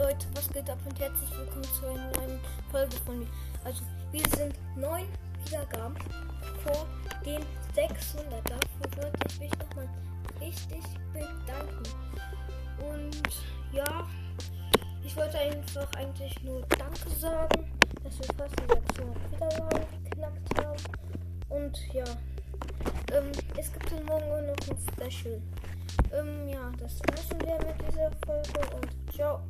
Leute, was geht ab und herzlich willkommen zu einer neuen Folge von mir. Also, wir sind neun Wiedergaben vor den 600. Dafür wollte ich mich nochmal richtig bedanken. Und ja, ich wollte einfach eigentlich nur Danke sagen, dass wir fast die 600 Wiedergaben geknackt haben. Und ja, ähm, es gibt dann morgen nur noch ein Special. Ähm, ja, das war's schon wieder mit dieser Folge und ciao.